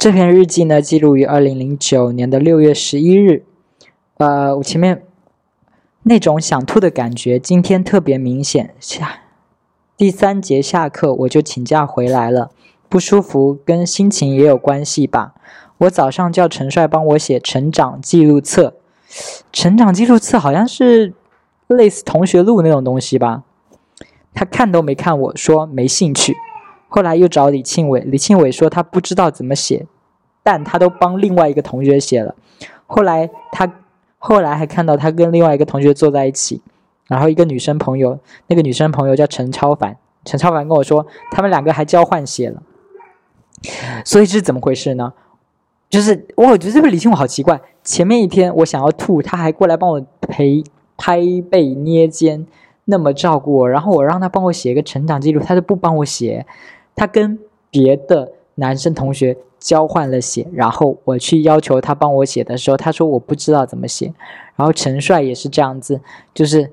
这篇日记呢，记录于二零零九年的六月十一日。呃，我前面那种想吐的感觉，今天特别明显。下第三节下课，我就请假回来了。不舒服跟心情也有关系吧。我早上叫陈帅帮我写成长记录册，成长记录册好像是类似同学录那种东西吧。他看都没看我说没兴趣。后来又找李庆伟，李庆伟说他不知道怎么写，但他都帮另外一个同学写了。后来他。后来还看到他跟另外一个同学坐在一起，然后一个女生朋友，那个女生朋友叫陈超凡，陈超凡跟我说，他们两个还交换写了。所以这是怎么回事呢？就是我觉得这个李庆伟好奇怪，前面一天我想要吐，他还过来帮我陪拍背捏肩，那么照顾我，然后我让他帮我写一个成长记录，他就不帮我写，他跟别的男生同学。交换了写，然后我去要求他帮我写的时候，他说我不知道怎么写。然后陈帅也是这样子，就是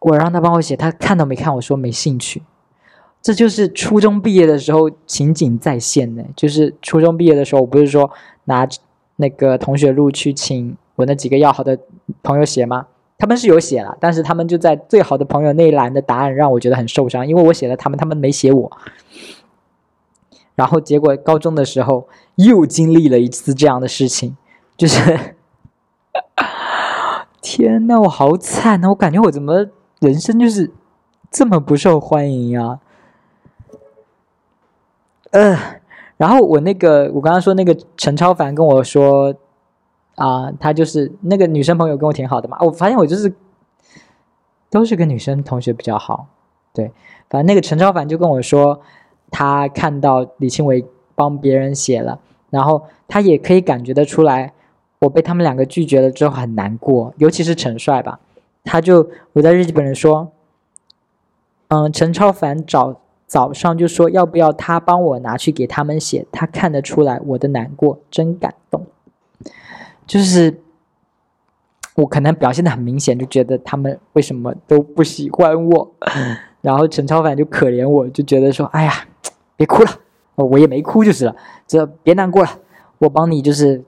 我让他帮我写，他看都没看，我说没兴趣。这就是初中毕业的时候情景再现呢。就是初中毕业的时候，我不是说拿那个同学录去请我那几个要好的朋友写吗？他们是有写了，但是他们就在最好的朋友那一栏的答案让我觉得很受伤，因为我写了他们，他们没写我。然后结果高中的时候又经历了一次这样的事情，就是，天呐，我好惨啊！我感觉我怎么人生就是这么不受欢迎啊？呃，然后我那个我刚刚说那个陈超凡跟我说啊，他就是那个女生朋友跟我挺好的嘛，我发现我就是都是跟女生同学比较好，对，反正那个陈超凡就跟我说。他看到李庆伟帮别人写了，然后他也可以感觉得出来，我被他们两个拒绝了之后很难过，尤其是陈帅吧，他就我在日记本里说，嗯，陈超凡早早上就说要不要他帮我拿去给他们写，他看得出来我的难过，真感动，就是我可能表现的很明显，就觉得他们为什么都不喜欢我，然后陈超凡就可怜我，就觉得说，哎呀。别哭了，我也没哭就是了。这别难过了，我帮你就是，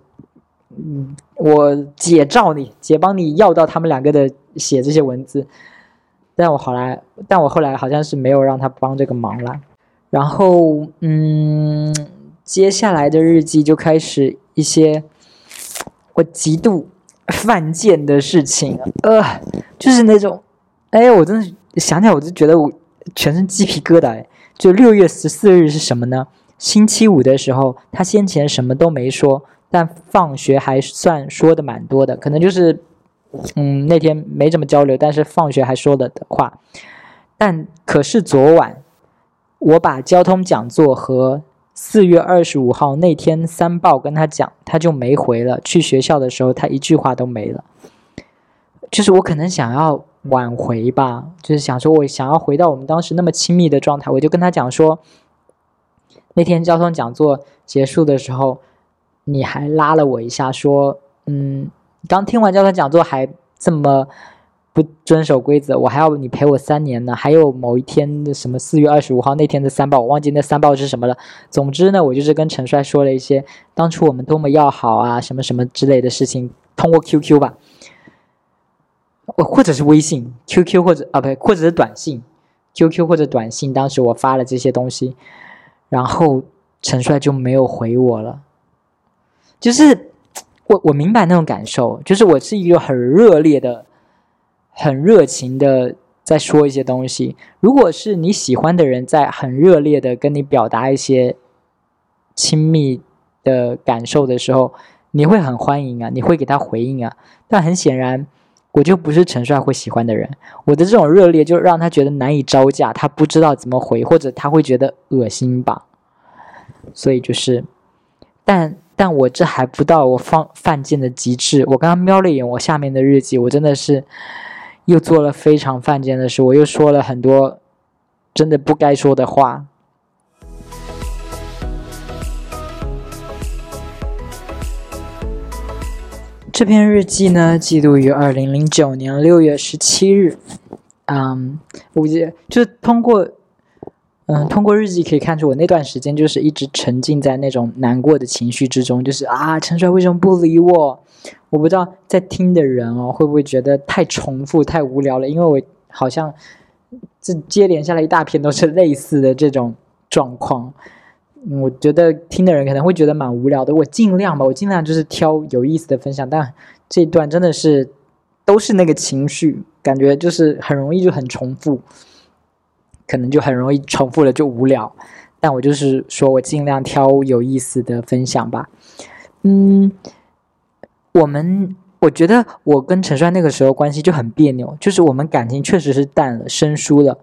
嗯，我姐照你，姐帮你要到他们两个的写这些文字。但我后来，但我后来好像是没有让他帮这个忙了。然后，嗯，接下来的日记就开始一些我极度犯贱的事情，呃，就是那种，哎，我真的想起来我就觉得我全身鸡皮疙瘩，就六月十四日是什么呢？星期五的时候，他先前什么都没说，但放学还算说的蛮多的，可能就是，嗯，那天没怎么交流，但是放学还说了的话。但可是昨晚，我把交通讲座和四月二十五号那天三报跟他讲，他就没回了。去学校的时候，他一句话都没了。就是我可能想要。挽回吧，就是想说，我想要回到我们当时那么亲密的状态，我就跟他讲说，那天交通讲座结束的时候，你还拉了我一下，说，嗯，刚听完交通讲座还这么不遵守规则，我还要你陪我三年呢。还有某一天的什么四月二十五号那天的三报，我忘记那三报是什么了。总之呢，我就是跟陈帅说了一些当初我们多么要好啊，什么什么之类的事情，通过 QQ 吧。或者是微信、QQ 或者啊，不对，或者是短信，QQ 或者短信。当时我发了这些东西，然后陈帅就没有回我了。就是我我明白那种感受，就是我是一个很热烈的、很热情的在说一些东西。如果是你喜欢的人在很热烈的跟你表达一些亲密的感受的时候，你会很欢迎啊，你会给他回应啊。但很显然。我就不是陈帅会喜欢的人，我的这种热烈就让他觉得难以招架，他不知道怎么回，或者他会觉得恶心吧。所以就是，但但我这还不到我放犯贱的极致。我刚刚瞄了一眼我下面的日记，我真的是又做了非常犯贱的事，我又说了很多真的不该说的话。这篇日记呢，记录于二零零九年六月十七日。嗯，我觉就通过，嗯，通过日记可以看出，我那段时间就是一直沉浸在那种难过的情绪之中，就是啊，陈帅为什么不理我？我不知道在听的人哦，会不会觉得太重复、太无聊了？因为我好像这接连下来一大片都是类似的这种状况，我觉得听的人可能会觉得蛮无聊的。我尽量吧，我尽量就是挑有意思的分享，但这段真的是都是那个情绪，感觉就是很容易就很重复。可能就很容易重复了，就无聊。但我就是说我尽量挑有意思的分享吧。嗯，我们我觉得我跟陈帅那个时候关系就很别扭，就是我们感情确实是淡了、生疏了，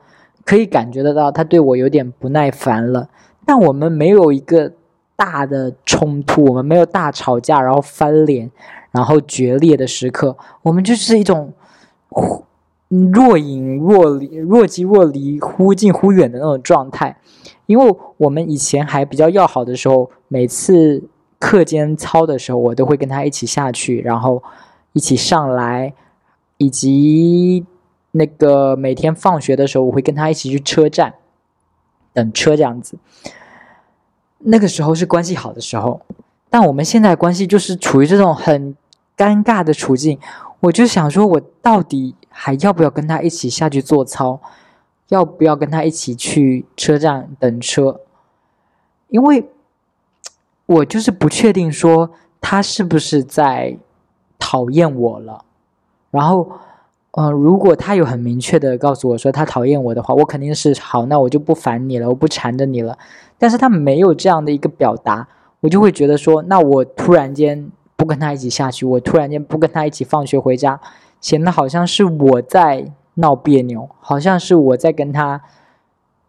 可以感觉得到他对我有点不耐烦了。但我们没有一个大的冲突，我们没有大吵架，然后翻脸，然后决裂的时刻。我们就是一种忽。若隐若离，若即若离，忽近忽远的那种状态。因为我们以前还比较要好的时候，每次课间操的时候，我都会跟他一起下去，然后一起上来，以及那个每天放学的时候，我会跟他一起去车站等车这样子。那个时候是关系好的时候，但我们现在关系就是处于这种很尴尬的处境。我就想说，我到底。还要不要跟他一起下去做操？要不要跟他一起去车站等车？因为，我就是不确定说他是不是在讨厌我了。然后，嗯，如果他有很明确的告诉我说他讨厌我的话，我肯定是好，那我就不烦你了，我不缠着你了。但是他没有这样的一个表达，我就会觉得说，那我突然间不跟他一起下去，我突然间不跟他一起放学回家。显得好像是我在闹别扭，好像是我在跟他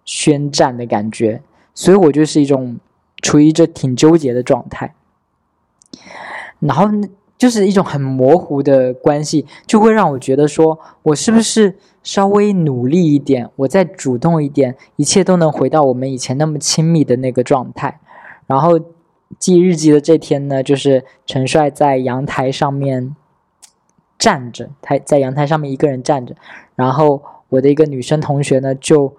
宣战的感觉，所以我就是一种处于这挺纠结的状态。然后就是一种很模糊的关系，就会让我觉得说，我是不是稍微努力一点，我再主动一点，一切都能回到我们以前那么亲密的那个状态。然后记日记的这天呢，就是陈帅在阳台上面。站着，他在阳台上面一个人站着，然后我的一个女生同学呢就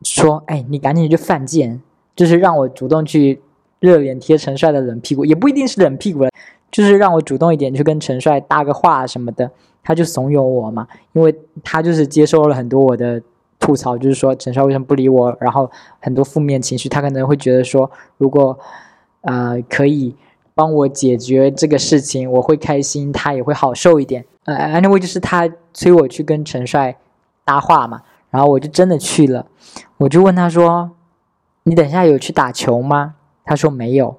说：“哎，你赶紧去犯贱，就是让我主动去热脸贴陈帅的冷屁股，也不一定是冷屁股了，就是让我主动一点去跟陈帅搭个话什么的。”他就怂恿我嘛，因为他就是接受了很多我的吐槽，就是说陈帅为什么不理我，然后很多负面情绪，他可能会觉得说，如果呃可以。帮我解决这个事情，我会开心，他也会好受一点。呃，anyway，就是他催我去跟陈帅搭话嘛，然后我就真的去了。我就问他说：“你等下有去打球吗？”他说没有。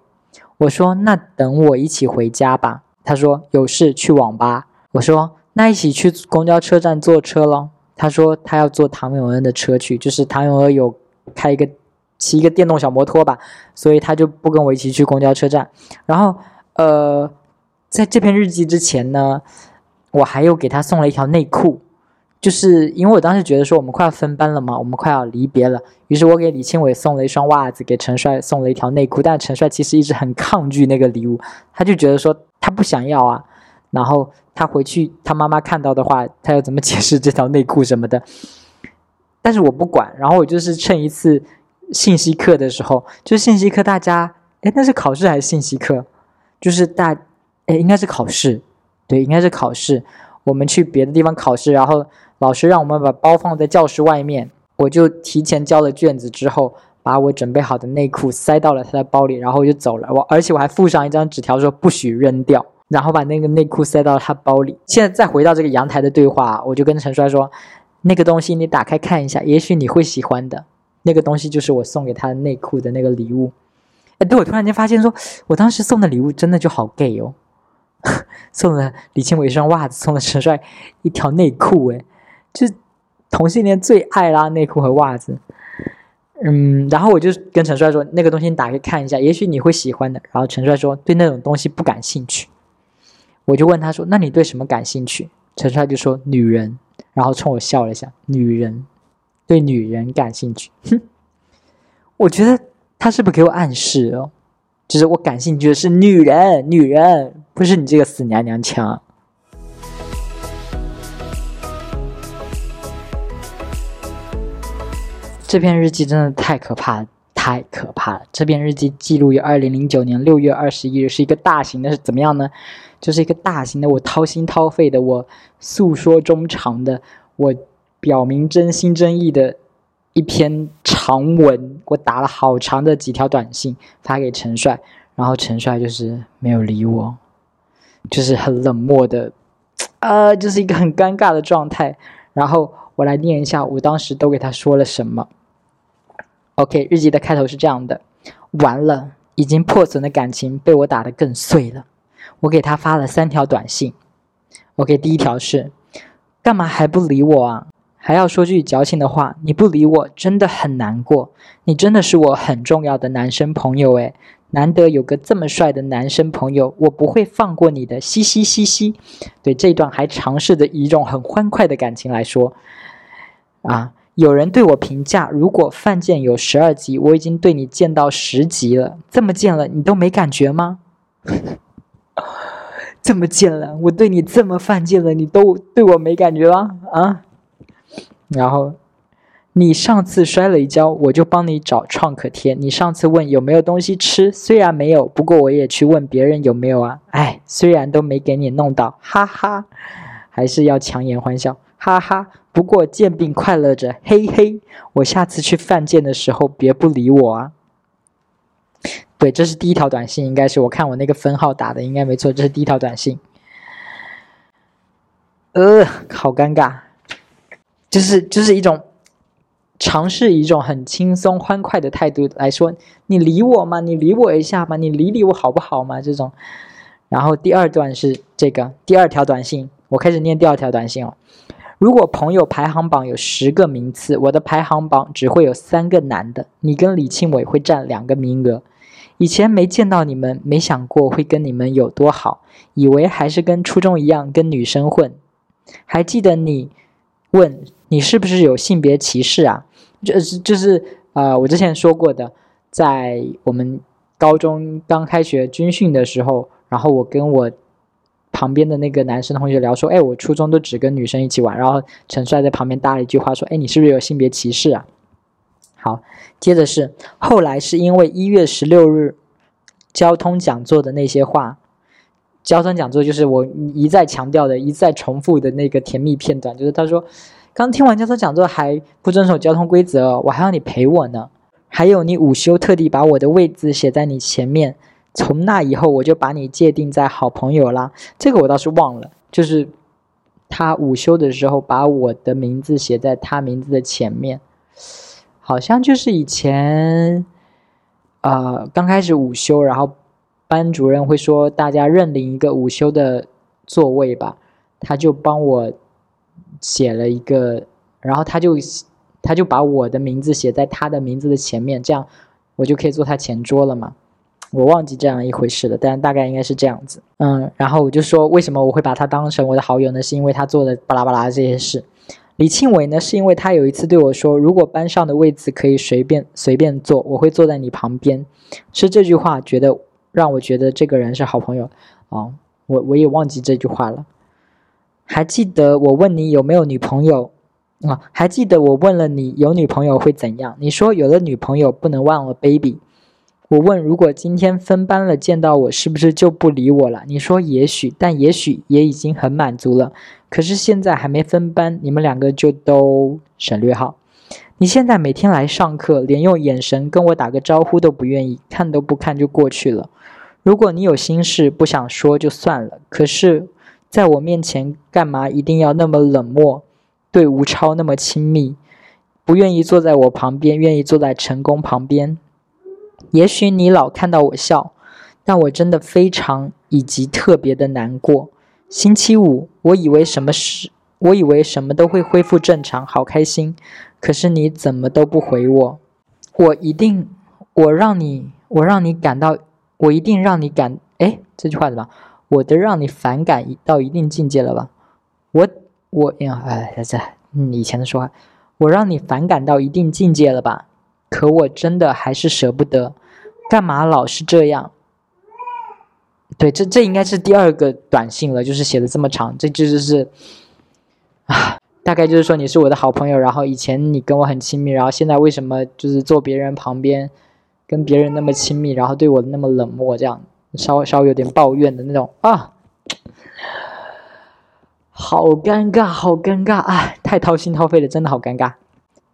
我说：“那等我一起回家吧。”他说：“有事去网吧。”我说：“那一起去公交车站坐车咯。他说：“他要坐唐永恩的车去，就是唐永恩有开一个。”骑一个电动小摩托吧，所以他就不跟我一起去公交车站。然后，呃，在这篇日记之前呢，我还有给他送了一条内裤，就是因为我当时觉得说我们快要分班了嘛，我们快要离别了，于是我给李庆伟送了一双袜子，给陈帅送了一条内裤。但陈帅其实一直很抗拒那个礼物，他就觉得说他不想要啊。然后他回去，他妈妈看到的话，他要怎么解释这条内裤什么的？但是我不管，然后我就是趁一次。信息课的时候，就信息课，大家哎，那是考试还是信息课？就是大哎，应该是考试，对，应该是考试。我们去别的地方考试，然后老师让我们把包放在教室外面，我就提前交了卷子之后，把我准备好的内裤塞到了他的包里，然后我就走了。我而且我还附上一张纸条说不许扔掉，然后把那个内裤塞到他包里。现在再回到这个阳台的对话，我就跟陈帅说，那个东西你打开看一下，也许你会喜欢的。那个东西就是我送给他的内裤的那个礼物，哎，对我突然间发现说，我当时送的礼物真的就好 gay 哦，送了李庆伟一双袜子，送了陈帅一条内裤，哎，就同性恋最爱啦，内裤和袜子。嗯，然后我就跟陈帅说，那个东西你打开看一下，也许你会喜欢的。然后陈帅说对那种东西不感兴趣，我就问他说，那你对什么感兴趣？陈帅就说女人，然后冲我笑了一下，女人。对女人感兴趣，哼，我觉得他是不是给我暗示哦？就是我感兴趣的是女人，女人不是你这个死娘娘腔。这篇日记真的太可怕了，太可怕了。这篇日记记录于二零零九年六月二十一日，是一个大型的，是怎么样呢？就是一个大型的，我掏心掏肺的，我诉说衷肠的，我表明真心真意的一篇长文。我打了好长的几条短信发给陈帅，然后陈帅就是没有理我，就是很冷漠的，呃，就是一个很尴尬的状态。然后我来念一下，我当时都给他说了什么。OK，日记的开头是这样的：完了，已经破损的感情被我打得更碎了。我给他发了三条短信。OK，第一条是：干嘛还不理我啊？还要说句矫情的话，你不理我真的很难过。你真的是我很重要的男生朋友诶，难得有个这么帅的男生朋友，我不会放过你的。嘻嘻嘻嘻。对这段还尝试着以一种很欢快的感情来说啊。有人对我评价，如果犯贱有十二级，我已经对你贱到十级了。这么贱了，你都没感觉吗？这么贱了，我对你这么犯贱了，你都对我没感觉吗？啊？然后，你上次摔了一跤，我就帮你找创可贴。你上次问有没有东西吃，虽然没有，不过我也去问别人有没有啊。哎，虽然都没给你弄到，哈哈，还是要强颜欢笑。哈哈，不过贱病快乐着，嘿嘿。我下次去犯贱的时候，别不理我啊。对，这是第一条短信，应该是我看我那个分号打的，应该没错。这是第一条短信。呃，好尴尬，就是就是一种尝试一种很轻松欢快的态度来说，你理我吗？你理我一下吗？你理理我好不好吗？这种。然后第二段是这个第二条短信，我开始念第二条短信哦。如果朋友排行榜有十个名次，我的排行榜只会有三个男的，你跟李庆伟会占两个名额。以前没见到你们，没想过会跟你们有多好，以为还是跟初中一样跟女生混。还记得你问你是不是有性别歧视啊？就是就是呃，我之前说过的，在我们高中刚开学军训的时候，然后我跟我。旁边的那个男生同学聊说：“哎，我初中都只跟女生一起玩。”然后陈帅在旁边搭了一句话说：“哎，你是不是有性别歧视啊？”好，接着是后来是因为一月十六日交通讲座的那些话，交通讲座就是我一再强调的、一再重复的那个甜蜜片段，就是他说：“刚听完交通讲座还不遵守交通规则，我还要你陪我呢。还有你午休特地把我的位置写在你前面。”从那以后，我就把你界定在好朋友啦。这个我倒是忘了，就是他午休的时候把我的名字写在他名字的前面，好像就是以前，呃，刚开始午休，然后班主任会说大家认领一个午休的座位吧，他就帮我写了一个，然后他就他就把我的名字写在他的名字的前面，这样我就可以坐他前桌了嘛。我忘记这样一回事了，但大概应该是这样子。嗯，然后我就说，为什么我会把他当成我的好友呢？是因为他做的巴拉巴拉这些事。李庆伟呢，是因为他有一次对我说，如果班上的位子可以随便随便坐，我会坐在你旁边。是这句话觉得让我觉得这个人是好朋友啊。我我也忘记这句话了。还记得我问你有没有女朋友啊？还记得我问了你有女朋友会怎样？你说有了女朋友不能忘了 baby。我问：如果今天分班了，见到我是不是就不理我了？你说也许，但也许也已经很满足了。可是现在还没分班，你们两个就都省略号。你现在每天来上课，连用眼神跟我打个招呼都不愿意，看都不看就过去了。如果你有心事不想说就算了，可是在我面前干嘛一定要那么冷漠？对吴超那么亲密，不愿意坐在我旁边，愿意坐在成功旁边。也许你老看到我笑，但我真的非常以及特别的难过。星期五，我以为什么事，我以为什么都会恢复正常，好开心。可是你怎么都不回我，我一定，我让你，我让你感到，我一定让你感，哎，这句话怎么？我的让你反感到一定境界了吧？我，我呀，哎，这，嗯，以前的说话，我让你反感到一定境界了吧？可我真的还是舍不得，干嘛老是这样？对，这这应该是第二个短信了，就是写的这么长，这就是啊。大概就是说你是我的好朋友，然后以前你跟我很亲密，然后现在为什么就是坐别人旁边，跟别人那么亲密，然后对我那么冷漠，这样稍微稍微有点抱怨的那种啊，好尴尬，好尴尬，哎，太掏心掏肺了，真的好尴尬。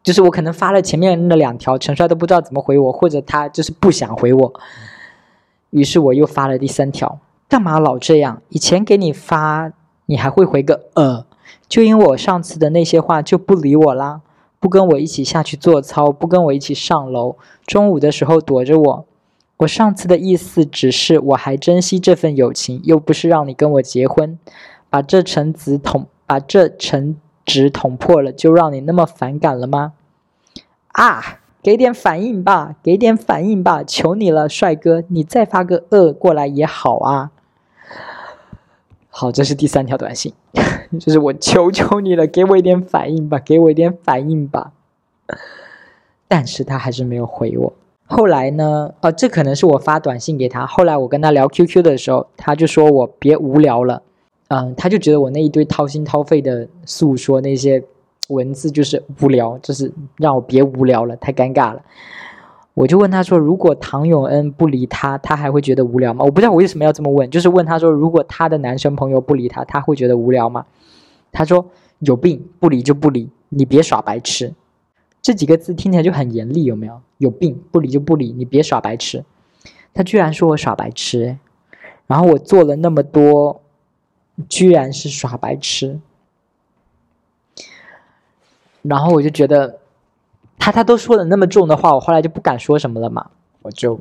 就是我可能发了前面那两条，陈帅都不知道怎么回我，或者他就是不想回我，于是我又发了第三条，干嘛老这样？以前给你发，你还会回个呃。就因为我上次的那些话就不理我啦，不跟我一起下去做操，不跟我一起上楼，中午的时候躲着我。我上次的意思只是我还珍惜这份友情，又不是让你跟我结婚。把这层纸捅，把这层纸捅破了，就让你那么反感了吗？啊，给点反应吧，给点反应吧，求你了，帅哥，你再发个呃过来也好啊。好，这是第三条短信。就是我求求你了，给我一点反应吧，给我一点反应吧。但是他还是没有回我。后来呢？呃，这可能是我发短信给他。后来我跟他聊 QQ 的时候，他就说我别无聊了。嗯，他就觉得我那一堆掏心掏肺的诉说那些文字就是无聊，就是让我别无聊了，太尴尬了。我就问他说：“如果唐永恩不理他，他还会觉得无聊吗？”我不知道我为什么要这么问，就是问他说：“如果他的男生朋友不理他，他会觉得无聊吗？”他说：“有病，不理就不理，你别耍白痴。”这几个字听起来就很严厉，有没有？有病，不理就不理，你别耍白痴。他居然说我耍白痴，然后我做了那么多，居然是耍白痴，然后我就觉得。他他都说了那么重的话，我后来就不敢说什么了嘛，我就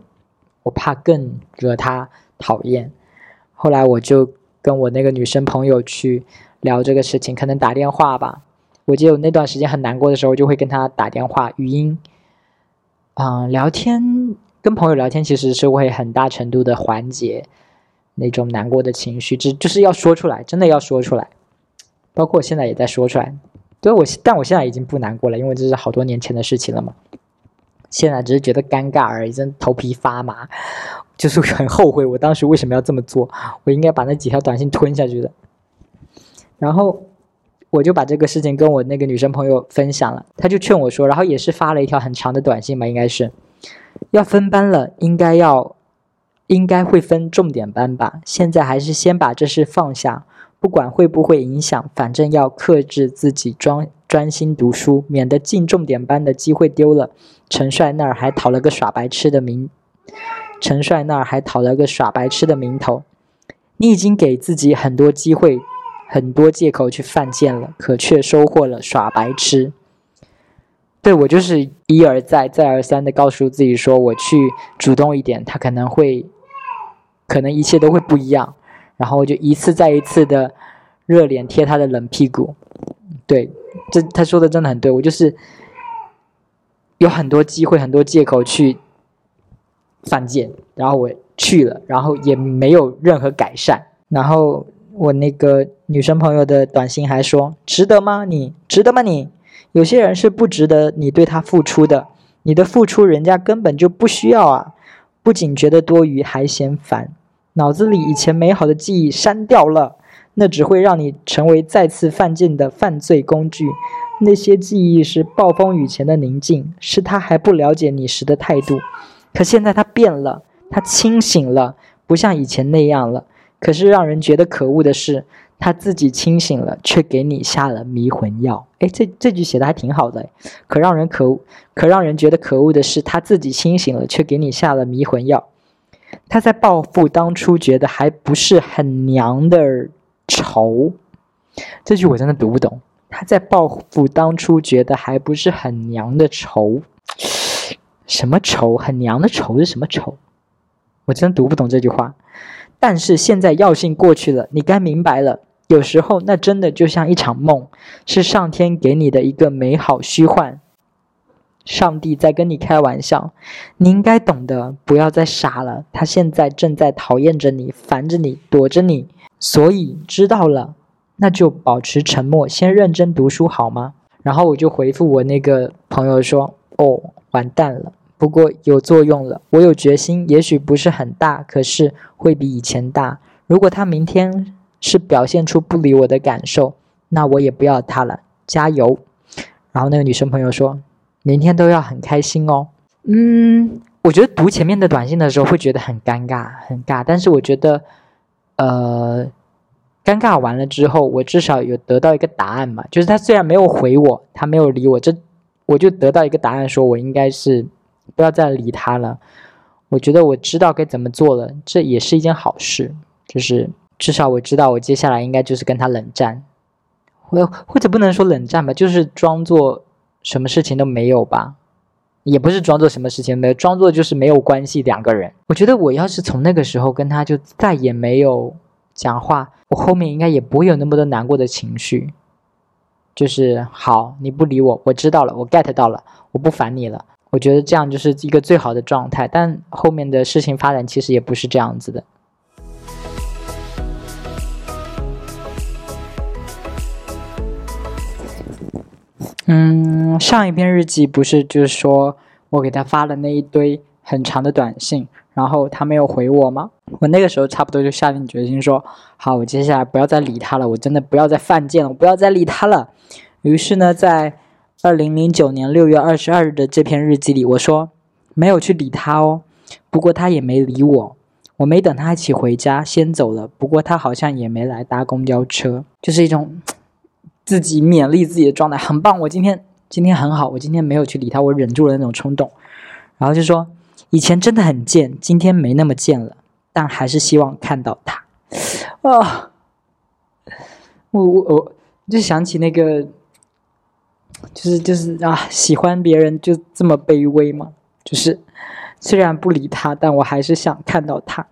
我怕更惹他讨厌。后来我就跟我那个女生朋友去聊这个事情，可能打电话吧。我记得我那段时间很难过的时候，就会跟他打电话语音，嗯，聊天跟朋友聊天其实是会很大程度的缓解那种难过的情绪，只就是要说出来，真的要说出来。包括我现在也在说出来。所以，我但我现在已经不难过了，因为这是好多年前的事情了嘛。现在只是觉得尴尬而已，真头皮发麻，就是很后悔我当时为什么要这么做，我应该把那几条短信吞下去的。然后我就把这个事情跟我那个女生朋友分享了，她就劝我说，然后也是发了一条很长的短信吧，应该是要分班了，应该要应该会分重点班吧，现在还是先把这事放下。不管会不会影响，反正要克制自己，专专心读书，免得进重点班的机会丢了。陈帅那儿还讨了个耍白痴的名，陈帅那儿还讨了个耍白痴的名头。你已经给自己很多机会，很多借口去犯贱了，可却收获了耍白痴。对我就是一而再，再而三的告诉自己说，我去主动一点，他可能会，可能一切都会不一样。然后我就一次再一次的热脸贴他的冷屁股，对，这他说的真的很对，我就是有很多机会、很多借口去犯贱，然后我去了，然后也没有任何改善。然后我那个女生朋友的短信还说：“值得吗？你值得吗？你有些人是不值得你对他付出的，你的付出人家根本就不需要啊，不仅觉得多余，还嫌烦。”脑子里以前美好的记忆删掉了，那只会让你成为再次犯贱的犯罪工具。那些记忆是暴风雨前的宁静，是他还不了解你时的态度。可现在他变了，他清醒了，不像以前那样了。可是让人觉得可恶的是，他自己清醒了，却给你下了迷魂药。哎，这这句写的还挺好的。可让人可恶可让人觉得可恶的是，他自己清醒了，却给你下了迷魂药。他在报复当初觉得还不是很娘的仇，这句我真的读不懂。他在报复当初觉得还不是很娘的仇，什么仇？很娘的仇是什么仇？我真读不懂这句话。但是现在药性过去了，你该明白了。有时候那真的就像一场梦，是上天给你的一个美好虚幻。上帝在跟你开玩笑，你应该懂得，不要再傻了。他现在正在讨厌着你，烦着你，躲着你。所以知道了，那就保持沉默，先认真读书好吗？然后我就回复我那个朋友说：“哦，完蛋了，不过有作用了。我有决心，也许不是很大，可是会比以前大。如果他明天是表现出不理我的感受，那我也不要他了。加油。然后那个女生朋友说，明天都要很开心哦。嗯，我觉得读前面的短信的时候会觉得很尴尬，很尬。但是我觉得，呃，尴尬完了之后，我至少有得到一个答案嘛。就是他虽然没有回我，他没有理我，这我就得到一个答案，说我应该是不要再理他了。我觉得我知道该怎么做了，这也是一件好事。就是至少我知道，我接下来应该就是跟他冷战，或或者不能说冷战吧，就是装作什么事情都没有吧，也不是装作什么事情没有，装作就是没有关系。两个人，我觉得我要是从那个时候跟他就再也没有讲话，我后面应该也不会有那么多难过的情绪。就是好，你不理我，我知道了，我 get 到了，我不烦你了。我觉得这样就是一个最好的状态，但后面的事情发展其实也不是这样子的。嗯，上一篇日记不是就是说我给他发了那一堆很长的短信，然后他没有回我吗？我那个时候差不多就下定决心说，好，我接下来不要再理他了，我真的不要再犯贱了，我不要再理他了。于是呢，在二零零九年六月二十二日的这篇日记里，我说没有去理他哦，不过他也没理我，我没等他一起回家，先走了。不过他好像也没来搭公交车，就是一种自己勉励自己的状态，很棒。我今天今天很好，我今天没有去理他，我忍住了那种冲动。然后就说以前真的很贱，今天没那么贱了，但还是希望看到他。啊，我我我就想起那个。就是就是啊，喜欢别人就这么卑微吗？就是虽然不理他，但我还是想看到他。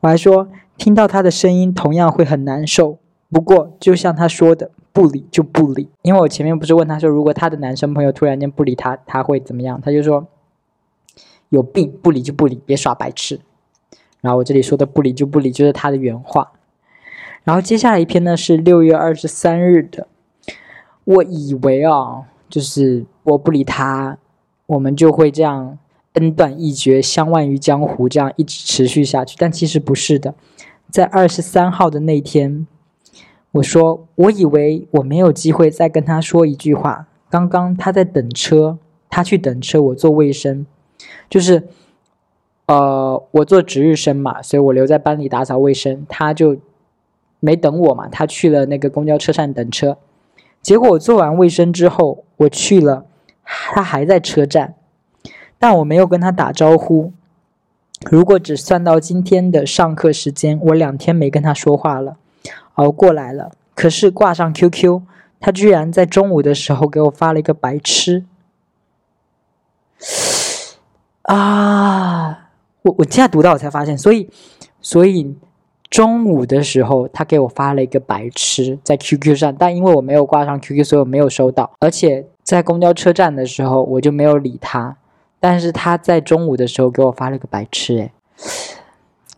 我还说听到他的声音同样会很难受。不过就像他说的，不理就不理。因为我前面不是问他说，如果他的男生朋友突然间不理他，他会怎么样？他就说有病，不理就不理，别耍白痴。然后我这里说的不理就不理，就是他的原话。然后接下来一篇呢是六月二十三日的。我以为啊，就是我不理他，我们就会这样恩断义绝、相忘于江湖，这样一直持续下去。但其实不是的，在二十三号的那天，我说我以为我没有机会再跟他说一句话。刚刚他在等车，他去等车，我做卫生，就是呃，我做值日生嘛，所以我留在班里打扫卫生，他就没等我嘛，他去了那个公交车站等车。结果我做完卫生之后，我去了，他还在车站，但我没有跟他打招呼。如果只算到今天的上课时间，我两天没跟他说话了，熬过来了。可是挂上 QQ，他居然在中午的时候给我发了一个白痴。啊！我我现在读到我才发现，所以，所以。中午的时候，他给我发了一个白痴在 QQ 上，但因为我没有挂上 QQ，所以我没有收到。而且在公交车站的时候，我就没有理他。但是他在中午的时候给我发了个白痴，哎，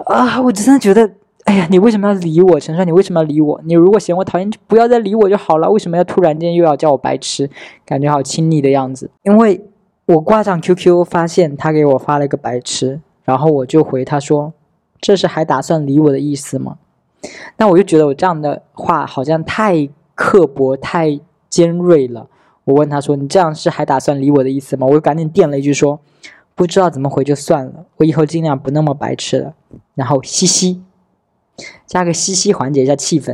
啊，我真的觉得，哎呀，你为什么要理我，陈帅？你为什么要理我？你如果嫌我讨厌，就不要再理我就好了。为什么要突然间又要叫我白痴？感觉好亲昵的样子。因为我挂上 QQ，发现他给我发了一个白痴，然后我就回他说。这是还打算理我的意思吗？那我就觉得我这样的话好像太刻薄、太尖锐了。我问他说：“你这样是还打算理我的意思吗？”我就赶紧垫了一句说：“不知道怎么回就算了，我以后尽量不那么白痴了。”然后嘻嘻，加个嘻嘻缓解一下气氛。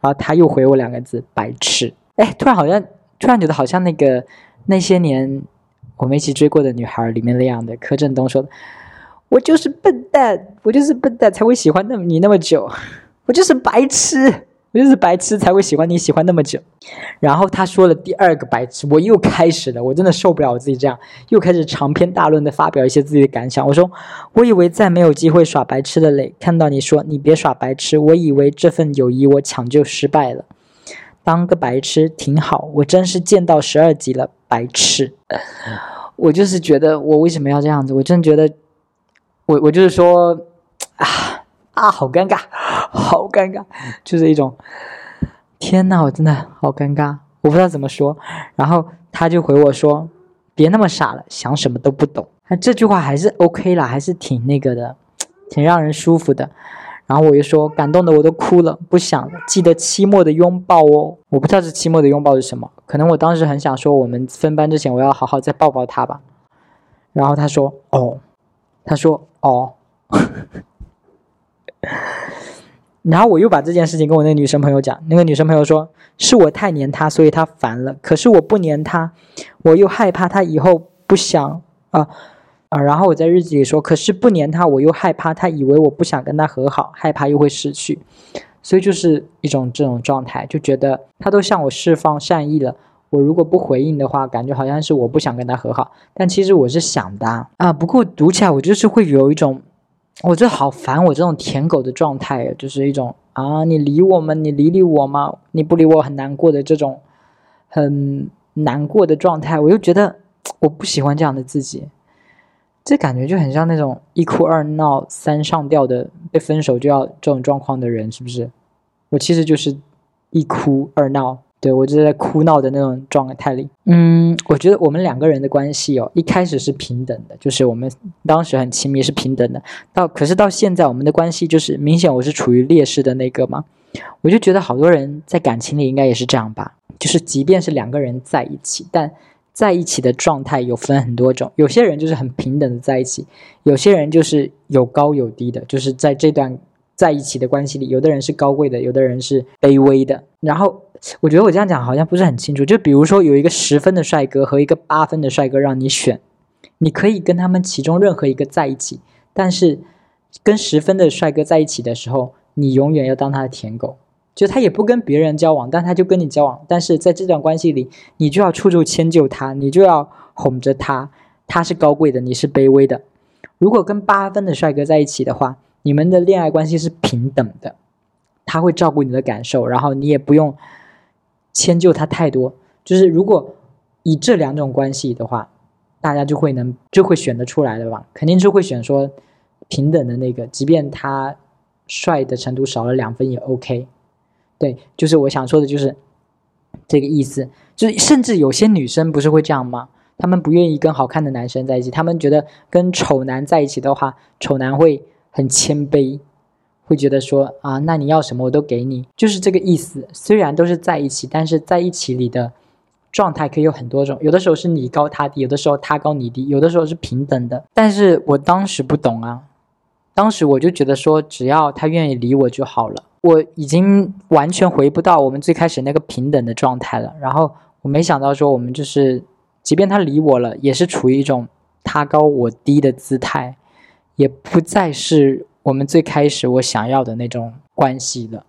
然后他又回我两个字：“白痴。”哎，突然好像突然觉得好像那个那些年我们一起追过的女孩里面那样的柯震东说。我就是笨蛋，我就是笨蛋才会喜欢那么你那么久，我就是白痴，就是白痴才会喜欢你喜欢那么久。然后他说了第二个白痴，我又开始了，我真的受不了我自己这样，又开始长篇大论的发表一些自己的感想。我说，我以为再没有机会耍白痴的嘞，看到你说你别耍白痴，我以为这份友谊我抢救失败了，当个白痴挺好，我真是见到十二级了，白痴。我就是觉得我为什么要这样子，我真觉得。我我就是说，啊啊，好尴尬，好尴尬，就是一种，天呐，我真的好尴尬，我不知道怎么说。然后他就回我说：“别那么傻了，想什么都不懂。”这句话还是 OK 啦，还是挺那个的，挺让人舒服的。然后我就说感动的我都哭了，不想了，记得期末的拥抱哦。我不知道这期末的拥抱是什么，可能我当时很想说我们分班之前我要好好再抱抱他吧。然后他说哦，他说哦，然后我又把这件事情跟我那个女生朋友讲，那个女生朋友说是我太黏他，所以他烦了。可是我不黏他，我又害怕他以后不想啊。啊，然后我在日记里说，可是不黏他，我又害怕他以为我不想跟他和好，害怕又会失去，所以就是一种这种状态，就觉得他都向我释放善意了，我如果不回应的话，感觉好像是我不想跟他和好，但其实我是想的啊。不过读起来我就是会有一种，我觉得好烦我这种舔狗的状态，就是一种啊，你理我吗？你理理我吗？你不理我很难过的这种很难过的状态，我又觉得我不喜欢这样的自己。这感觉就很像那种一哭二闹三上吊的被分手就要这种状况的人，是不是？我其实就是一哭二闹，对我就在哭闹的那种状态里。嗯，我觉得我们两个人的关系哦，一开始是平等的，就是我们当时很亲密是平等的。到可是到现在，我们的关系就是明显我是处于劣势的那个嘛。我就觉得好多人在感情里应该也是这样吧，就是即便是两个人在一起，但。在一起的状态有分很多种，有些人就是很平等的在一起，有些人就是有高有低的，就是在这段在一起的关系里，有的人是高贵的，有的人是卑微的。然后我觉得我这样讲好像不是很清楚，就比如说有一个十分的帅哥和一个八分的帅哥让你选，你可以跟他们其中任何一个在一起，但是跟十分的帅哥在一起的时候，你永远要当他的舔狗。就他也不跟别人交往，但他就跟你交往。但是在这段关系里，你就要处处迁就他，你就要哄着他。他是高贵的，你是卑微的。如果跟八分的帅哥在一起的话，你们的恋爱关系是平等的，他会照顾你的感受，然后你也不用迁就他太多。就是如果以这两种关系的话，大家就会能就会选得出来的吧？肯定是会选说平等的那个，即便他帅的程度少了两分也 OK。对，就是我想说的，就是这个意思。就是甚至有些女生不是会这样吗？她们不愿意跟好看的男生在一起，她们觉得跟丑男在一起的话，丑男会很谦卑，会觉得说啊，那你要什么我都给你，就是这个意思。虽然都是在一起，但是在一起里的状态可以有很多种，有的时候是你高他低，有的时候他高你低，有的时候是平等的。但是我当时不懂啊，当时我就觉得说，只要他愿意理我就好了。我已经完全回不到我们最开始那个平等的状态了。然后我没想到说，我们就是，即便他理我了，也是处于一种他高我低的姿态，也不再是我们最开始我想要的那种关系了。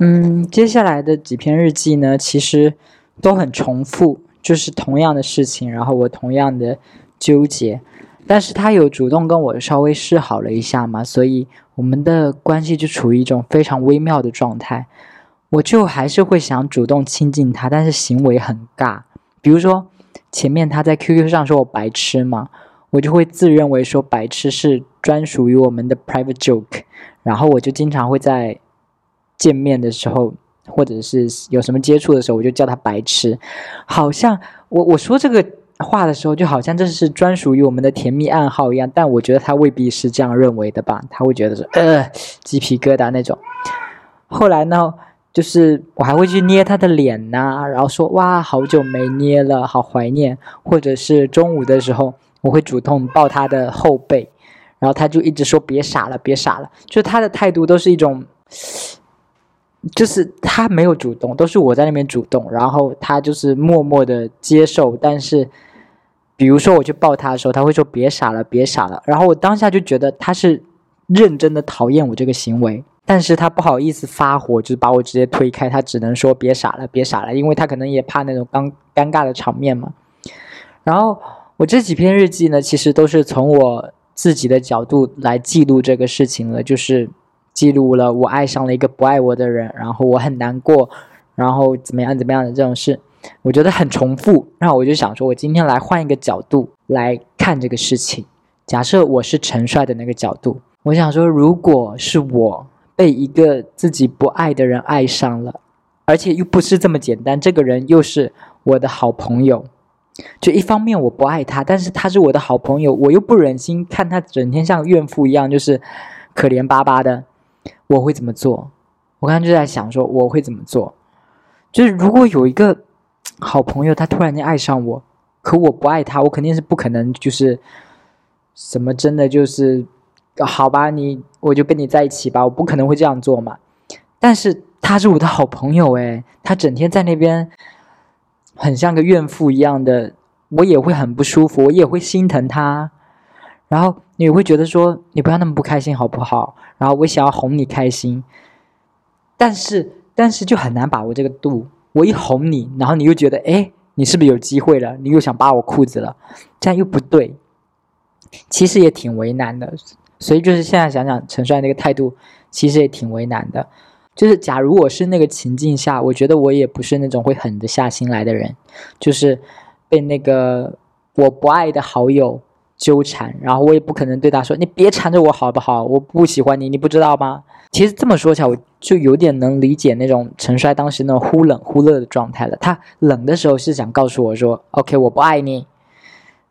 嗯，接下来的几篇日记呢，其实都很重复，就是同样的事情，然后我同样的。纠结，但是他有主动跟我稍微示好了一下嘛，所以我们的关系就处于一种非常微妙的状态。我就还是会想主动亲近他，但是行为很尬。比如说前面他在 QQ 上说我白痴嘛，我就会自认为说白痴是专属于我们的 private joke，然后我就经常会在见面的时候或者是有什么接触的时候，我就叫他白痴，好像我我说这个。话的时候就好像这是专属于我们的甜蜜暗号一样，但我觉得他未必是这样认为的吧？他会觉得是呃鸡皮疙瘩那种。后来呢，就是我还会去捏他的脸呐，然后说哇好久没捏了，好怀念。或者是中午的时候，我会主动抱他的后背，然后他就一直说别傻了，别傻了。就他的态度都是一种，就是他没有主动，都是我在那边主动，然后他就是默默的接受，但是。比如说，我去抱他的时候，他会说“别傻了，别傻了”。然后我当下就觉得他是认真的讨厌我这个行为，但是他不好意思发火，就是把我直接推开。他只能说“别傻了，别傻了”，因为他可能也怕那种尴尴尬的场面嘛。然后我这几篇日记呢，其实都是从我自己的角度来记录这个事情了，就是记录了我爱上了一个不爱我的人，然后我很难过，然后怎么样怎么样的这种事。我觉得很重复，然后我就想说，我今天来换一个角度来看这个事情。假设我是陈帅的那个角度，我想说，如果是我被一个自己不爱的人爱上了，而且又不是这么简单，这个人又是我的好朋友，就一方面我不爱他，但是他是我的好朋友，我又不忍心看他整天像怨妇一样，就是可怜巴巴的。我会怎么做？我刚刚就在想说我会怎么做。就是如果有一个好朋友，他突然间爱上我，可我不爱他，我肯定是不可能就是什么真的就是好吧，你我就跟你在一起吧，我不可能会这样做嘛。但是他是我的好朋友诶，他整天在那边。很像个怨妇一样的，我也会很不舒服，我也会心疼他，然后你会觉得说你不要那么不开心好不好？然后我想要哄你开心，但是但是就很难把握这个度。我一哄你，然后你又觉得哎，你是不是有机会了？你又想扒我裤子了，这样又不对，其实也挺为难的。所以就是现在想想陈帅那个态度，其实也挺为难的。就是假如我是那个情境下，我觉得我也不是那种会狠得下心来的人，就是被那个我不爱的好友纠缠，然后我也不可能对他说：“你别缠着我好不好？我不喜欢你，你不知道吗？”其实这么说起来，我就有点能理解那种陈帅当时那种忽冷忽热的状态了。他冷的时候是想告诉我说：“OK，我不爱你，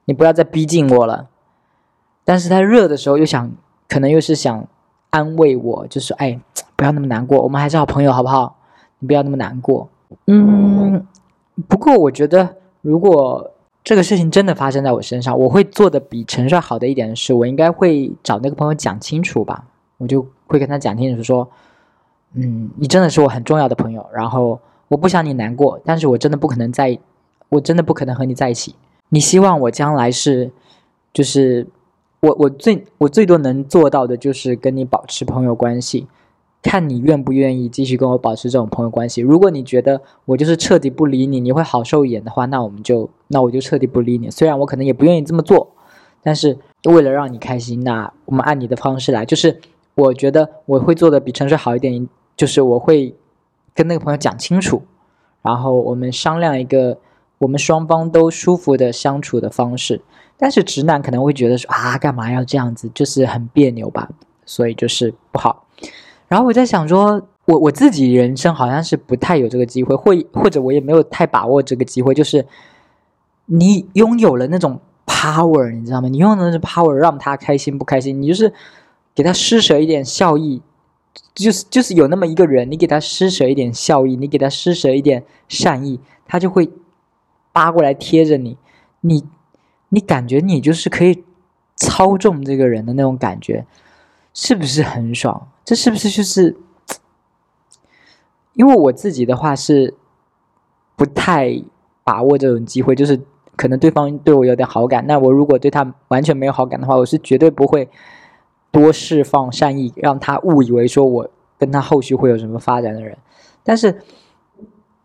你不要再逼近我了。”但是他热的时候又想，可能又是想安慰我，就是哎。不要那么难过，我们还是好朋友，好不好？你不要那么难过。嗯，不过我觉得，如果这个事情真的发生在我身上，我会做的比陈帅好的一点是，我应该会找那个朋友讲清楚吧。我就会跟他讲清楚，说，嗯，你真的是我很重要的朋友，然后我不想你难过，但是我真的不可能在，我真的不可能和你在一起。你希望我将来是，就是我我最我最多能做到的就是跟你保持朋友关系。看你愿不愿意继续跟我保持这种朋友关系。如果你觉得我就是彻底不理你，你会好受一点的话，那我们就那我就彻底不理你。虽然我可能也不愿意这么做，但是为了让你开心，那我们按你的方式来。就是我觉得我会做的比陈水好一点，就是我会跟那个朋友讲清楚，然后我们商量一个我们双方都舒服的相处的方式。但是直男可能会觉得说啊，干嘛要这样子，就是很别扭吧，所以就是不好。然后我在想说，我我自己人生好像是不太有这个机会，或或者我也没有太把握这个机会。就是你拥有了那种 power，你知道吗？你拥有那种 power，让他开心不开心，你就是给他施舍一点孝义，就是就是有那么一个人，你给他施舍一点孝义，你给他施舍一点善意，他就会扒过来贴着你，你你感觉你就是可以操纵这个人的那种感觉，是不是很爽？这是不是就是？因为我自己的话是不太把握这种机会，就是可能对方对我有点好感，那我如果对他完全没有好感的话，我是绝对不会多释放善意，让他误以为说我跟他后续会有什么发展的人。但是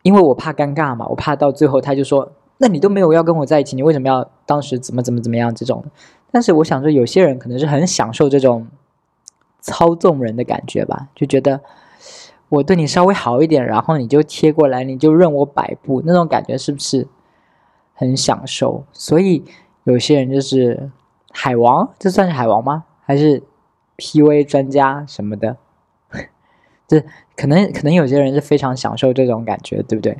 因为我怕尴尬嘛，我怕到最后他就说：“那你都没有要跟我在一起，你为什么要当时怎么怎么怎么样？”这种。但是我想说，有些人可能是很享受这种。操纵人的感觉吧，就觉得我对你稍微好一点，然后你就贴过来，你就任我摆布，那种感觉是不是很享受？所以有些人就是海王，这算是海王吗？还是 P V 专家什么的？这可能可能有些人是非常享受这种感觉，对不对？